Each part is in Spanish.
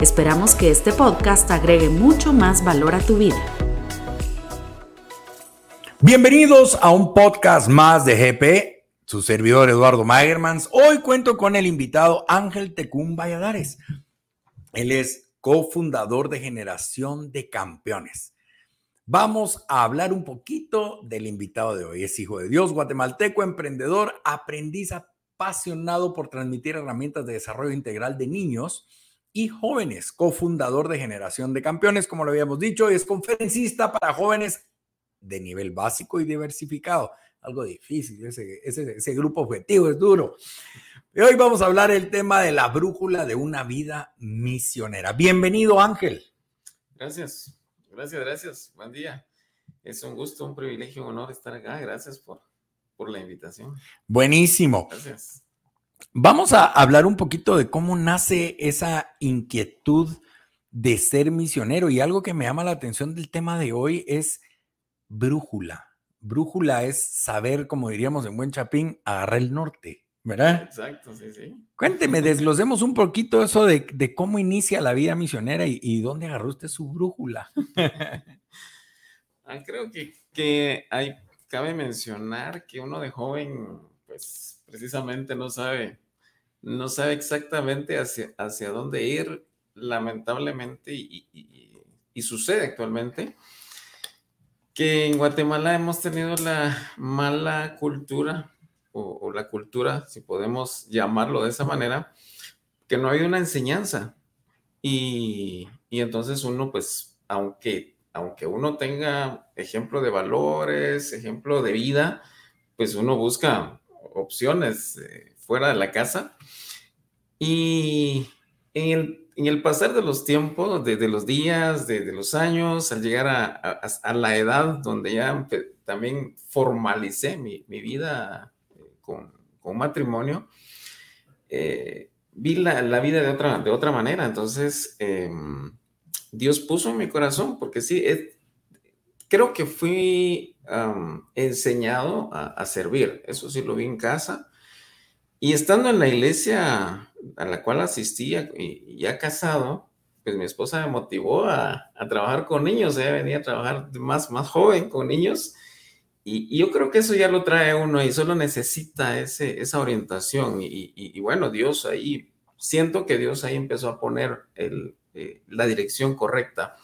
Esperamos que este podcast agregue mucho más valor a tu vida. Bienvenidos a un podcast más de GP, su servidor Eduardo Magermans. Hoy cuento con el invitado Ángel Tecún Valladares. Él es cofundador de Generación de Campeones. Vamos a hablar un poquito del invitado de hoy. Es hijo de Dios, guatemalteco, emprendedor, aprendiz apasionado por transmitir herramientas de desarrollo integral de niños y jóvenes, cofundador de Generación de Campeones, como lo habíamos dicho, es conferencista para jóvenes de nivel básico y diversificado. Algo difícil, ese, ese, grupo objetivo es duro. Y hoy vamos a hablar el tema de la brújula de una vida misionera. Bienvenido, Ángel. Gracias, gracias, gracias. Buen día. Es un gusto, un privilegio, un honor estar acá. Gracias por, por la invitación. Buenísimo. Gracias. Vamos a hablar un poquito de cómo nace esa inquietud de ser misionero y algo que me llama la atención del tema de hoy es brújula. Brújula es saber, como diríamos en buen chapín, agarrar el norte, ¿verdad? Exacto, sí, sí. Cuénteme, desglosemos un poquito eso de, cómo inicia la vida misionera y, dónde agarró usted su brújula. Ah, creo que, que hay, cabe mencionar que uno de joven, pues precisamente no sabe, no sabe exactamente hacia, hacia dónde ir, lamentablemente, y, sucede actualmente, que en Guatemala hemos tenido la mala cultura, o, la cultura, si podemos llamarlo de esa manera, que no hay una enseñanza. Y, y entonces uno, pues, aunque, aunque uno tenga ejemplo de valores, ejemplo de vida, pues uno busca opciones eh, fuera de la casa. Y en el, pasar de los tiempos, de, los días, de, los años, al llegar a, la edad donde ya también formalicé mi, vida eh, con, matrimonio, eh, vi la, vida de otra, de otra manera. Entonces, em, Dios puso en mi corazón, porque sí, creo que fui enseñado a, servir. Eso sí lo vi en casa. Y estando en la iglesia a la cual asistía y ya casado, pues mi esposa me motivó a, trabajar con niños. Ella venía a trabajar más, más joven con niños. Y, yo creo que eso ya lo trae uno y solo necesita ese, esa orientación. Y, bueno, Dios ahí, siento que Dios ahí empezó a poner el, eh, la dirección correcta.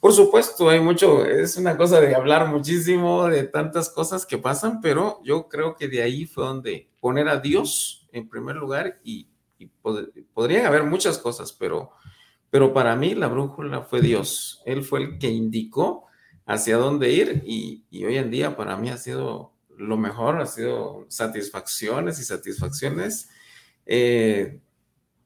Por supuesto, hay mucho, es una cosa de hablar muchísimo de tantas cosas que pasan, pero yo creo que de ahí fue donde poner a Dios en primer lugar y, podrían haber muchas cosas, pero, pero para mí la brújula fue Dios. Él fue el que indicó hacia dónde ir y, hoy en día para mí ha sido lo mejor, ha sido satisfacciones y satisfacciones eh,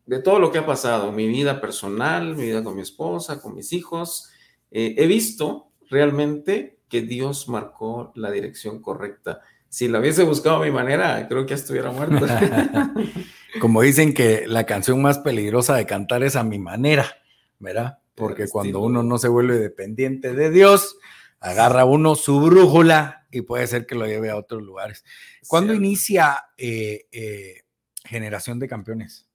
de todo lo que ha pasado, mi vida personal, mi vida con mi esposa, con mis hijos eh, he visto realmente que Dios marcó la dirección correcta. Si la hubiese buscado a mi manera, creo que ya estuviera muerto. Como dicen que la canción más peligrosa de cantar es a mi manera, ¿verdad? Porque cuando uno no se vuelve dependiente de Dios, agarra uno su brújula y puede ser que lo lleve a otros lugares. ¿Cuándo inicia eh, eh, Generación de Campeones?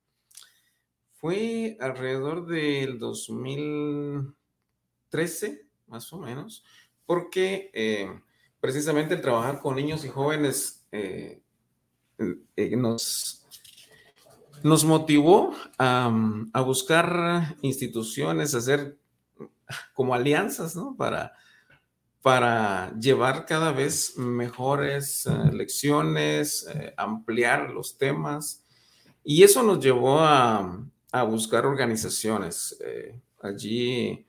Fue alrededor del 2000. 13, más o menos, porque eh, precisamente el trabajar con niños y jóvenes eh, eh, nos, nos motivó a, buscar instituciones, hacer como alianzas, ¿no? Para, para llevar cada vez mejores lecciones, ampliar los temas. Y eso nos llevó a, a buscar organizaciones. allí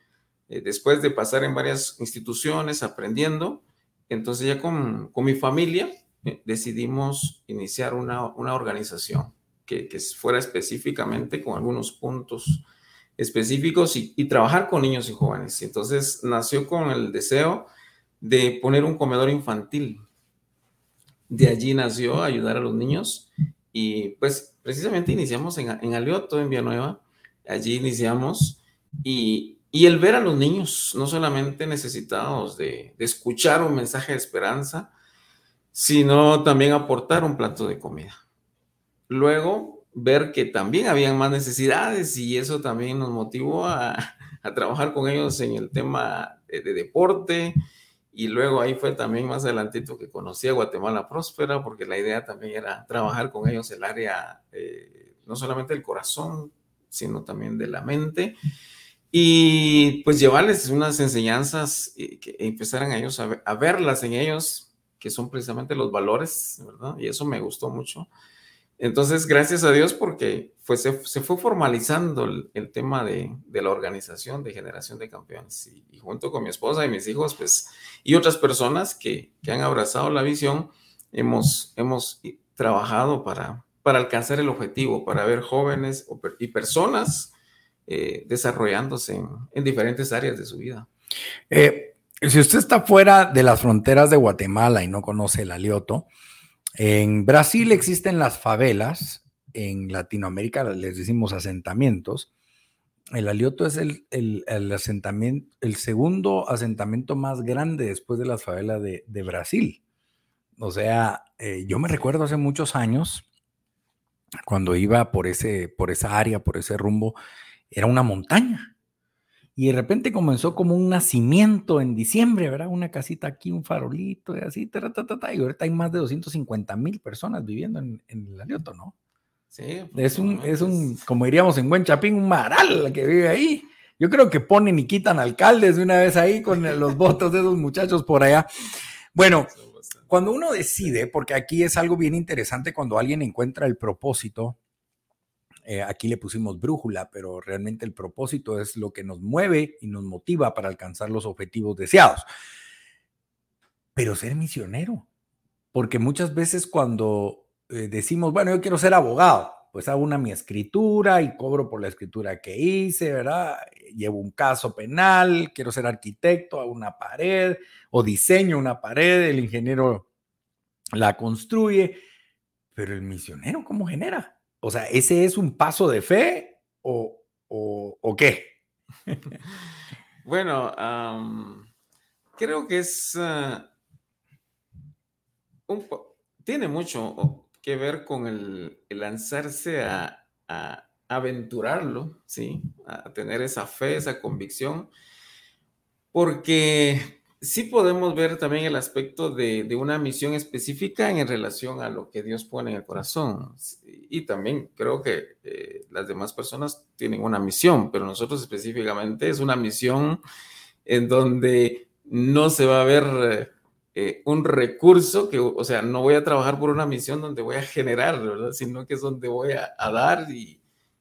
eh, después de pasar en varias instituciones aprendiendo, entonces ya con, con mi familia eh, decidimos iniciar una, una organización que, que, fuera específicamente con algunos puntos específicos y, y, trabajar con niños y jóvenes. Entonces nació con el deseo de poner un comedor infantil. De allí nació ayudar a los niños y pues precisamente iniciamos en, en Alioto, en Villanueva. Allí iniciamos y, y, el ver a los niños, no solamente necesitados de, escuchar un mensaje de esperanza, sino también aportar un plato de comida. Luego, ver que también habían más necesidades y eso también nos motivó a, trabajar con ellos en el tema de, de, deporte. Y luego ahí fue también más adelantito que conocí a Guatemala Próspera, porque la idea también era trabajar con ellos el área, eh, no solamente del corazón, sino también de la mente. Y pues llevarles unas enseñanzas y que empezaran a ellos a, verlas en ellos, que son precisamente los valores, ¿verdad? Y eso me gustó mucho. Entonces, gracias a Dios porque fue, se, fue formalizando el, tema de, de, la organización de generación de campeones. Y, y, junto con mi esposa y mis hijos, pues, y otras personas que, que han abrazado la visión, hemos, hemos trabajado para, para alcanzar el objetivo, para ver jóvenes y personas eh, desarrollándose en, en, diferentes áreas de su vida. Eh, si usted está fuera de las fronteras de Guatemala y no conoce el Alioto, en Brasil existen las favelas, en Latinoamérica les decimos asentamientos. El Alioto es el, el, el, asentamiento, el segundo asentamiento más grande después de las favelas de, de Brasil. O sea, eh, yo me recuerdo hace muchos años, cuando iba por, ese, por esa área, por ese rumbo, era una montaña. Y de repente comenzó como un nacimiento en diciembre, ¿verdad? Una casita aquí, un farolito y así, ta, ta, ta, y ahorita hay más de 250 mil personas viviendo en, en el Alioto, ¿no? Sí. Es un, es un, como diríamos en Buen Chapín, un maral que vive ahí. Yo creo que ponen y quitan alcaldes de una vez ahí con los votos de esos muchachos por allá. Bueno, cuando uno decide, porque aquí es algo bien interesante cuando alguien encuentra el propósito, eh, aquí le pusimos brújula, pero realmente el propósito es lo que nos mueve y nos motiva para alcanzar los objetivos deseados. Pero ser misionero, porque muchas veces cuando eh, decimos, bueno, yo quiero ser abogado, pues hago una mi escritura y cobro por la escritura que hice, ¿verdad? Llevo un caso penal, quiero ser arquitecto, hago una pared o diseño una pared, el ingeniero la construye, pero el misionero, ¿cómo genera? O sea, ¿ese es un paso de fe o, o, qué? bueno, creo que es uh, un tiene mucho que ver con el, lanzarse a, aventurarlo, ¿sí? A tener esa fe, esa convicción, porque sí podemos ver también el aspecto de, de, una misión específica en relación a lo que Dios pone en el corazón. Y también creo que eh, las demás personas tienen una misión, pero nosotros específicamente es una misión en donde no se va a ver eh, un recurso que, o sea, no voy a trabajar por una misión donde voy a generar, ¿verdad? Sino que es donde voy a, a dar y,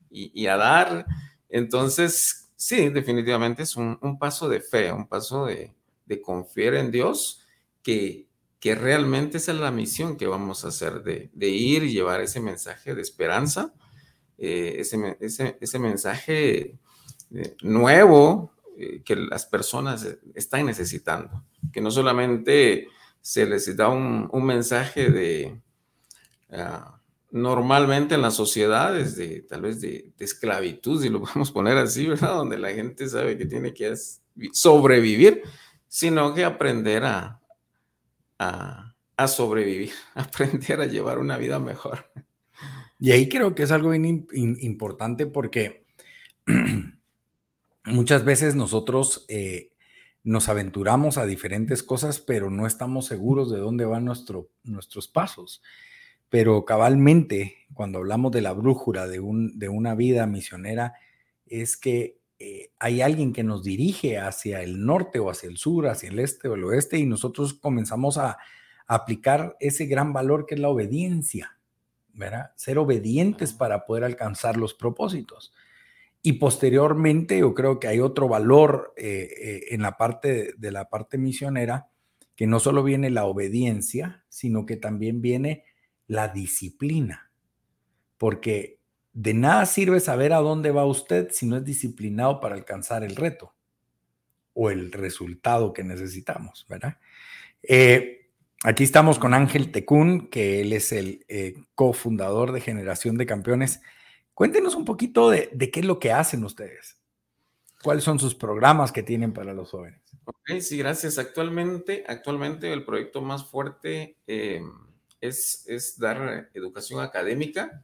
y, y, a dar. Entonces, sí, definitivamente es un, un paso de fe, un paso de, de confiar en Dios, que, que realmente esa es la misión que vamos a hacer, de, de ir y llevar ese mensaje de esperanza, eh, ese, ese, ese, mensaje eh, nuevo eh, que las personas están necesitando, que no solamente se les da un, un mensaje de... Uh, normalmente en las sociedades de tal vez de, de, esclavitud, si lo podemos poner así, ¿verdad? Donde la gente sabe que tiene que sobrevivir, sino que aprender a, a, a, sobrevivir, aprender a llevar una vida mejor. Y ahí creo que es algo bien importante porque muchas veces nosotros eh, nos aventuramos a diferentes cosas, pero no estamos seguros de dónde van nuestro, nuestros pasos. Pero cabalmente, cuando hablamos de la brújula de, un, de una vida misionera, es que eh, hay alguien que nos dirige hacia el norte o hacia el sur, hacia el este o el oeste, y nosotros comenzamos a, a aplicar ese gran valor que es la obediencia, ¿verdad? Ser obedientes para poder alcanzar los propósitos. Y posteriormente yo creo que hay otro valor eh, eh, en la parte de la parte misionera, que no solo viene la obediencia, sino que también viene la disciplina. Porque de nada sirve saber a dónde va usted si no es disciplinado para alcanzar el reto o el resultado que necesitamos, ¿verdad? Eh, aquí estamos con Ángel Tecún, que él es el eh, cofundador de Generación de Campeones. Cuéntenos un poquito de, qué es lo que hacen ustedes. ¿Cuáles son sus programas que tienen para los jóvenes? Ok, sí, gracias. Actualmente, actualmente el proyecto más fuerte eh, es, es dar educación académica.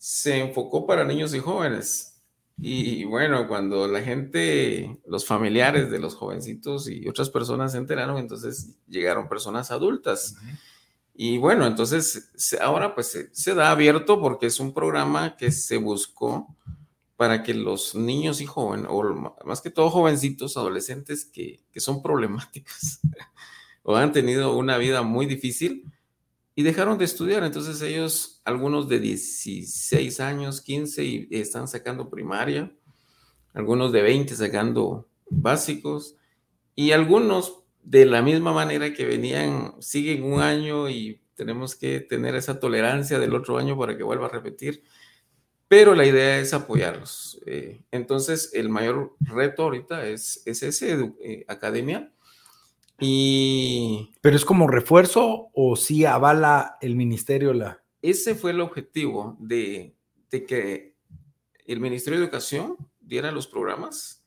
Se enfocó para niños y jóvenes. Y bueno, cuando la gente, los familiares de los jovencitos y otras personas se enteraron, entonces llegaron personas adultas. Y bueno, entonces ahora pues se, da abierto porque es un programa que se buscó para que los niños y jóvenes, o más que todo jovencitos, adolescentes que, que son problemáticos o han tenido una vida muy difícil, y dejaron de estudiar. Entonces ellos, algunos de 16 años, 15, y están sacando primaria, algunos de 20 sacando básicos, y algunos de la misma manera que venían, siguen un año y tenemos que tener esa tolerancia del otro año para que vuelva a repetir. Pero la idea es apoyarlos. Eh, entonces, el mayor reto ahorita es, es ese, eh, academia, y... ¿Pero es como refuerzo o sí avala el ministerio la...? Ese fue el objetivo de, que el Ministerio de Educación diera los programas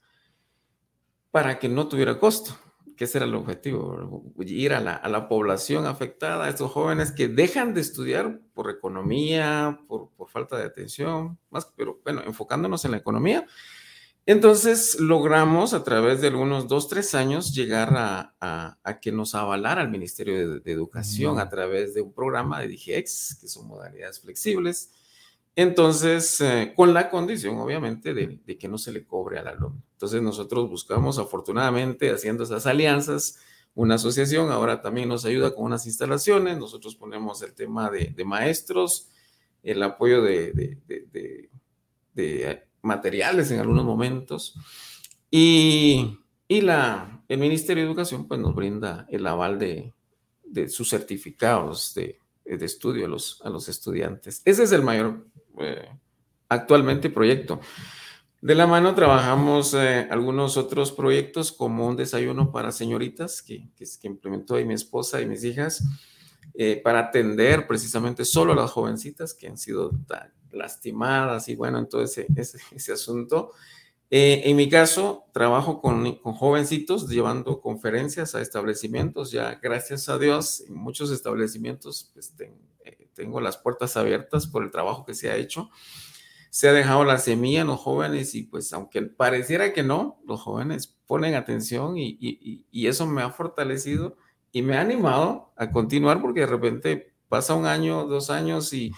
para que no tuviera costo, que ese era el objetivo, ir a la, a la población afectada, a estos jóvenes que dejan de estudiar por economía, por, por falta de atención, más, pero bueno, enfocándonos en la economía, entonces logramos a través de algunos dos, tres años llegar a, que nos avalara el Ministerio de, Educación a través de un programa de DGX, que son modalidades flexibles. Entonces, eh, con la condición, obviamente, de, que no se le cobre al alumno. Entonces, nosotros buscamos, afortunadamente, haciendo esas alianzas, una asociación, ahora también nos ayuda con unas instalaciones, nosotros ponemos el tema de, maestros, el apoyo de, de materiales en algunos momentos. Y, y la, el Ministerio de Educación pues, nos brinda el aval de, de sus certificados de, de, estudio a los, a los estudiantes. Ese es el mayor eh, actualmente proyecto. De la mano trabajamos eh, algunos otros proyectos como un desayuno para señoritas que, que, que implementó ahí mi esposa y mis hijas eh, para atender precisamente solo a las jovencitas que han sido lastimadas y bueno, entonces ese, ese, asunto. Eh, en mi caso, trabajo con, con, jovencitos llevando conferencias a establecimientos. Ya, gracias a Dios, muchos establecimientos pues, eh, tengo las puertas abiertas por el trabajo que se ha hecho. Se ha dejado la semilla en los jóvenes y pues aunque pareciera que no, los jóvenes ponen atención y eso me ha fortalecido y me ha animado a continuar porque de repente pasa un año, dos años y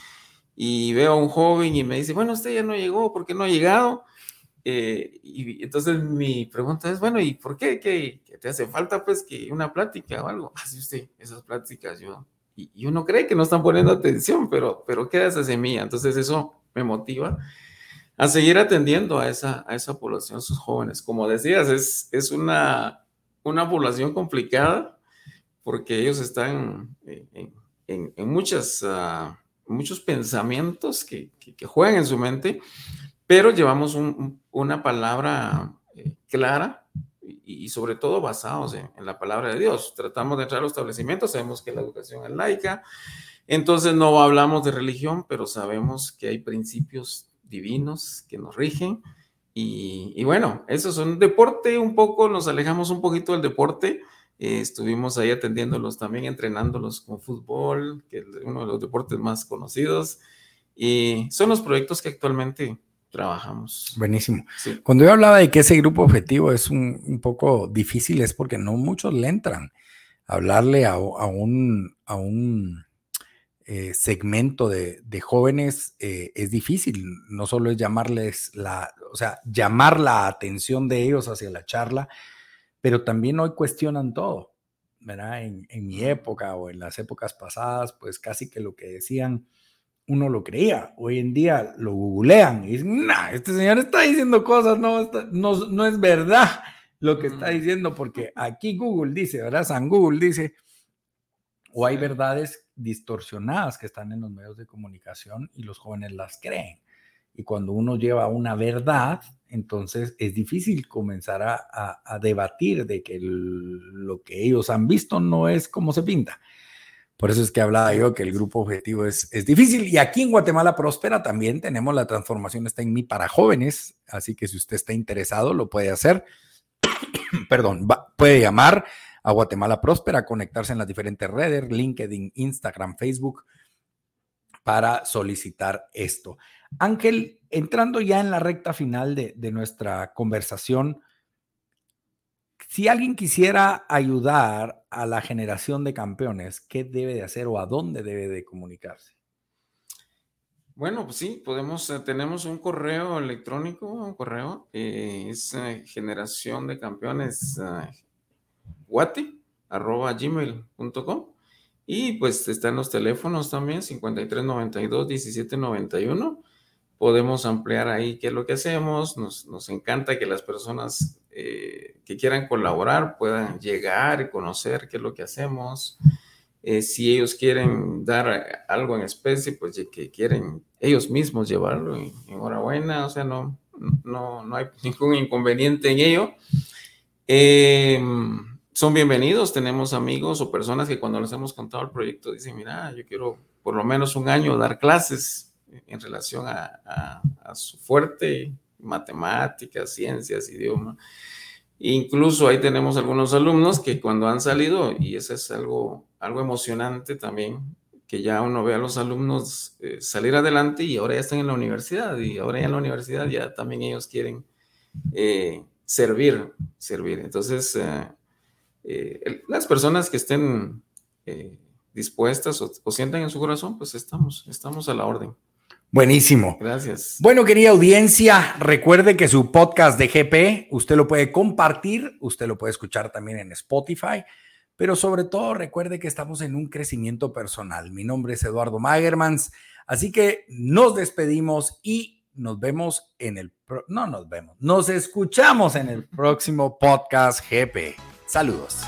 y veo a un joven y me dice, bueno, usted ya no llegó, ¿por qué no ha llegado? Eh, y entonces mi pregunta es, bueno, ¿y por qué? ¿Qué, te hace falta pues que una plática o algo? Así usted, esas pláticas yo, y, uno cree que no están poniendo atención, pero, pero queda esa semilla, entonces eso me motiva a seguir atendiendo a esa, a esa población, sus jóvenes. Como decías, es, es una, una población complicada porque ellos están en, en, en muchas... Uh, muchos pensamientos que, juegan en su mente, pero llevamos una palabra eh, clara y, sobre todo basados en, la palabra de Dios. Tratamos de entrar a los establecimientos, sabemos que la educación es laica, entonces no hablamos de religión, pero sabemos que hay principios divinos que nos rigen. Y, y bueno, eso es un deporte, un poco, nos alejamos un poquito del deporte, eh, estuvimos ahí atendiéndolos también, entrenándolos con fútbol, que es uno de los deportes más conocidos. Y son los proyectos que actualmente trabajamos. Buenísimo. Cuando yo hablaba de que ese grupo objetivo es un, poco difícil, es porque no muchos le entran. Hablarle a, un, a un eh, segmento de, jóvenes eh, es difícil. No solo es llamarles la, o sea, llamar la atención de ellos hacia la charla, pero también hoy cuestionan todo, ¿verdad? En, mi época o en las épocas pasadas, pues casi que lo que decían uno lo creía. Hoy en día lo googlean y dicen, nah, este señor está diciendo cosas, no, no, no es verdad lo que está diciendo, porque aquí Google dice, ¿verdad? San Google dice, o hay verdades distorsionadas que están en los medios de comunicación y los jóvenes las creen. Y cuando uno lleva una verdad, entonces es difícil comenzar a, debatir de que lo que ellos han visto no es como se pinta. Por eso es que hablaba yo que el grupo objetivo es, es difícil. Y aquí en Guatemala Próspera también tenemos la transformación está en mí para jóvenes. Así que si usted está interesado, lo puede hacer. Perdón, puede llamar a Guatemala Próspera, conectarse en las diferentes redes, LinkedIn, Instagram, Facebook, para solicitar esto. Ángel, entrando ya en la recta final de, de nuestra conversación, si alguien quisiera ayudar a la generación de campeones, ¿qué debe de hacer o a dónde debe de comunicarse? Bueno, pues sí, podemos, eh, tenemos un correo electrónico, un correo, eh, es eh, generación de campeones guate, arroba gmail.com. Y pues están los teléfonos también, 5392 1791 podemos ampliar ahí qué es lo que hacemos. Nos, encanta que las personas eh, que quieran colaborar puedan llegar y conocer qué es lo que hacemos. Eh, si ellos quieren dar algo en especie, pues que quieren ellos mismos llevarlo, enhorabuena, o sea, no, no, no hay ningún inconveniente en ello. Em, son bienvenidos, tenemos amigos o personas que cuando les hemos contado el proyecto dicen, mira, yo quiero por lo menos un año dar clases en relación a, su fuerte matemáticas, ciencias, idioma. Incluso ahí tenemos algunos alumnos que cuando han salido, y eso es algo, algo emocionante también, que ya uno ve a los alumnos eh, salir adelante y ahora ya están en la universidad y ahora ya en la universidad ya también ellos quieren eh, servir, servir. Entonces, eh, las personas que estén dispuestas o, o sientan en su corazón, pues estamos, estamos a la orden. Buenísimo. Gracias. Bueno, querida audiencia, recuerde que su podcast de GP, usted lo puede compartir, usted lo puede escuchar también en Spotify, pero sobre todo recuerde que estamos en un crecimiento personal. Mi nombre es Eduardo Magermans, así que nos despedimos y nos vemos en el, no nos vemos, nos escuchamos en el próximo podcast GP. Saludos.